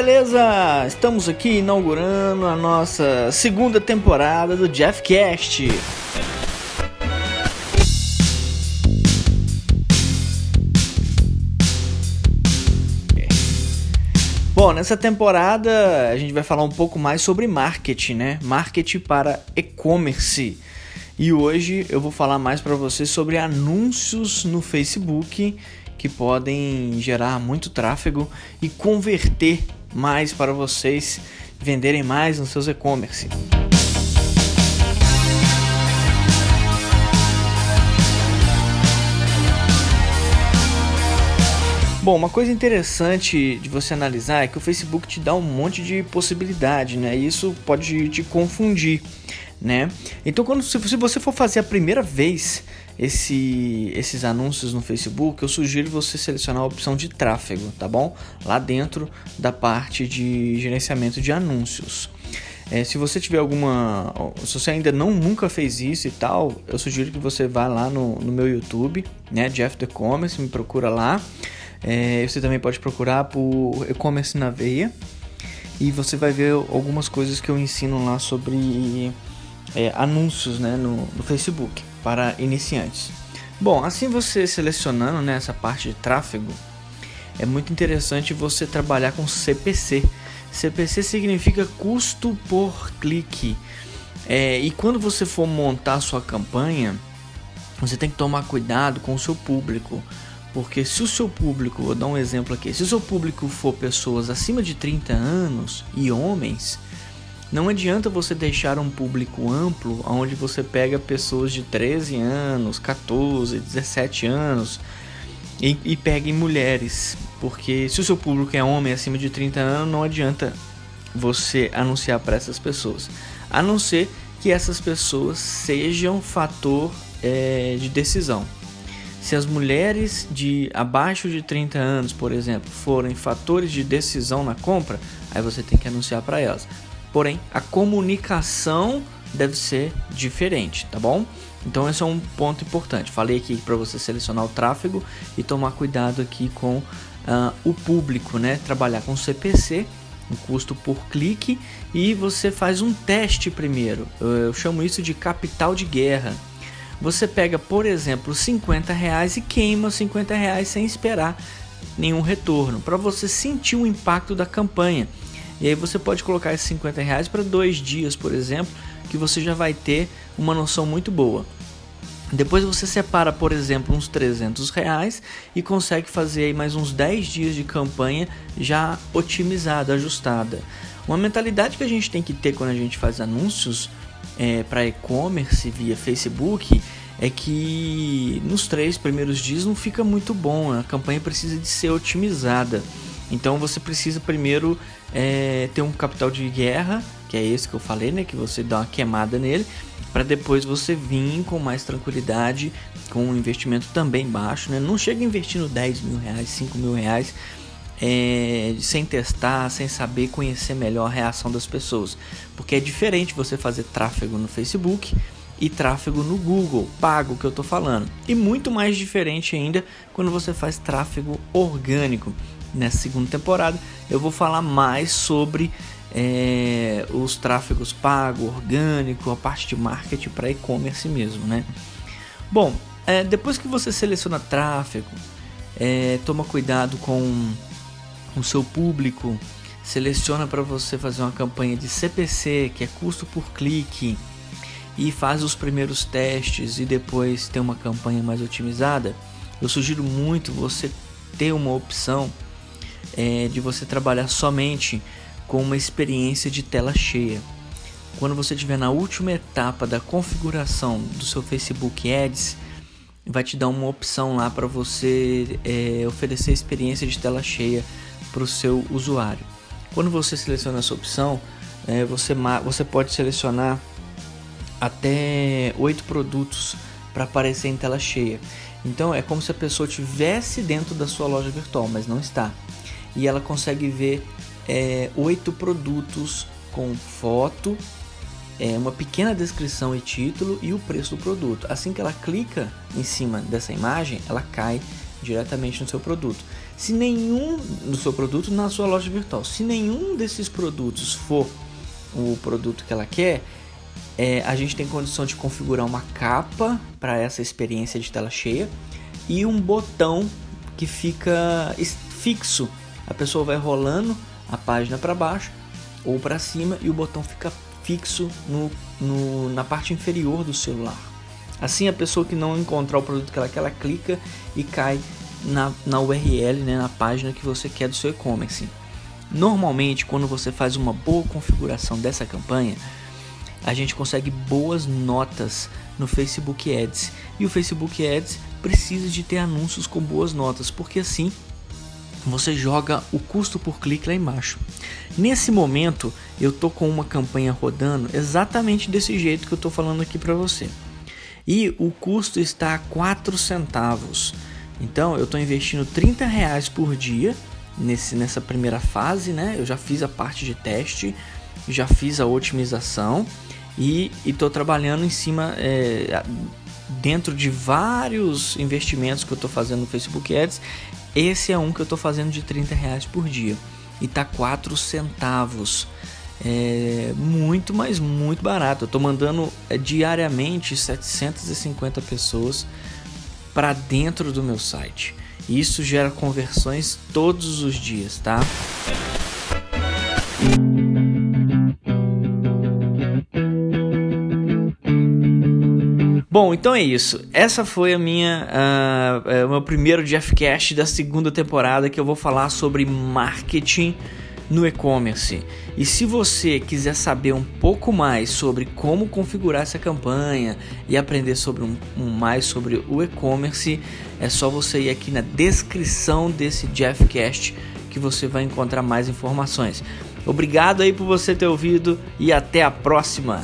beleza? Estamos aqui inaugurando a nossa segunda temporada do Jeffcast. Bom, nessa temporada a gente vai falar um pouco mais sobre marketing, né? Marketing para e-commerce. E hoje eu vou falar mais para vocês sobre anúncios no Facebook que podem gerar muito tráfego e converter mais para vocês venderem mais nos seus e-commerce. Bom, uma coisa interessante de você analisar é que o Facebook te dá um monte de possibilidade, né? E isso pode te confundir, né? Então, quando se você for fazer a primeira vez esse, esses anúncios no Facebook, eu sugiro você selecionar a opção de tráfego, tá bom? Lá dentro da parte de gerenciamento de anúncios. É, se você tiver alguma. Se você ainda não nunca fez isso e tal, eu sugiro que você vá lá no, no meu YouTube, né? Jeff The Commerce, me procura lá. É, você também pode procurar por e-commerce na veia. E você vai ver algumas coisas que eu ensino lá sobre é, anúncios né, no, no Facebook para iniciantes. Bom, assim você selecionando né, essa parte de tráfego, é muito interessante você trabalhar com CPC. CPC significa custo por clique. É, e quando você for montar sua campanha, você tem que tomar cuidado com o seu público. Porque se o seu público, vou dar um exemplo aqui, se o seu público for pessoas acima de 30 anos e homens, não adianta você deixar um público amplo onde você pega pessoas de 13 anos, 14, 17 anos e, e pegue mulheres. Porque se o seu público é homem acima de 30 anos, não adianta você anunciar para essas pessoas. A não ser que essas pessoas sejam fator é, de decisão. Se as mulheres de abaixo de 30 anos, por exemplo, forem fatores de decisão na compra, aí você tem que anunciar para elas. Porém, a comunicação deve ser diferente, tá bom? Então esse é um ponto importante. Falei aqui para você selecionar o tráfego e tomar cuidado aqui com uh, o público, né? Trabalhar com CPC, um custo por clique, e você faz um teste primeiro. Eu, eu chamo isso de capital de guerra. Você pega, por exemplo, 50 reais e queima 50 reais sem esperar nenhum retorno, para você sentir o impacto da campanha. E aí você pode colocar esses 50 reais para dois dias, por exemplo, que você já vai ter uma noção muito boa. Depois você separa, por exemplo, uns 300 reais e consegue fazer aí mais uns 10 dias de campanha já otimizada, ajustada. Uma mentalidade que a gente tem que ter quando a gente faz anúncios é, para e-commerce via Facebook é que nos três primeiros dias não fica muito bom, a campanha precisa de ser otimizada. Então você precisa primeiro é, ter um capital de guerra, que é esse que eu falei, né? Que você dá uma queimada nele, para depois você vir com mais tranquilidade, com um investimento também baixo, né? Não chega investindo 10 mil reais, 5 mil reais. É, sem testar, sem saber conhecer melhor a reação das pessoas, porque é diferente você fazer tráfego no Facebook e tráfego no Google, pago que eu estou falando, e muito mais diferente ainda quando você faz tráfego orgânico, nessa segunda temporada eu vou falar mais sobre é, os tráfegos pago, orgânico, a parte de marketing para e-commerce mesmo, né? Bom, é, depois que você seleciona tráfego, é, toma cuidado com o seu público, seleciona para você fazer uma campanha de CPC, que é custo por clique, e faz os primeiros testes e depois tem uma campanha mais otimizada. Eu sugiro muito você ter uma opção é, de você trabalhar somente com uma experiência de tela cheia. Quando você estiver na última etapa da configuração do seu Facebook Ads, vai te dar uma opção lá para você é, oferecer experiência de tela cheia para o seu usuário. Quando você seleciona essa opção, é, você, você pode selecionar até oito produtos para aparecer em tela cheia. Então é como se a pessoa tivesse dentro da sua loja virtual, mas não está e ela consegue ver é, oito produtos com foto, é, uma pequena descrição e título e o preço do produto. Assim que ela clica em cima dessa imagem, ela cai diretamente no seu produto. Se nenhum do seu produto na sua loja virtual, se nenhum desses produtos for o produto que ela quer, é, a gente tem condição de configurar uma capa para essa experiência de tela cheia e um botão que fica fixo. A pessoa vai rolando a página para baixo ou para cima e o botão fica fixo no, no, na parte inferior do celular. Assim, a pessoa que não encontrar o produto que ela quer, ela clica e cai na, na URL, né, na página que você quer do seu e-commerce. Normalmente, quando você faz uma boa configuração dessa campanha, a gente consegue boas notas no Facebook Ads. E o Facebook Ads precisa de ter anúncios com boas notas, porque assim você joga o custo por clique lá embaixo. Nesse momento, eu tô com uma campanha rodando exatamente desse jeito que eu tô falando aqui para você. E o custo está a 4 centavos. Então, eu estou investindo 30 reais por dia nesse, nessa primeira fase, né? Eu já fiz a parte de teste, já fiz a otimização e estou trabalhando em cima é, dentro de vários investimentos que eu estou fazendo no Facebook Ads esse é um que eu estou fazendo de 30 reais por dia e tá 4 centavos. É muito, mas muito barato. Eu estou mandando é, diariamente 750 pessoas para dentro do meu site. Isso gera conversões todos os dias, tá? Bom, então é isso. Essa foi a minha, uh, o meu primeiro Jeffcast da segunda temporada que eu vou falar sobre marketing no e-commerce. E se você quiser saber um pouco mais sobre como configurar essa campanha e aprender sobre um, um mais sobre o e-commerce, é só você ir aqui na descrição desse Jeffcast que você vai encontrar mais informações. Obrigado aí por você ter ouvido e até a próxima.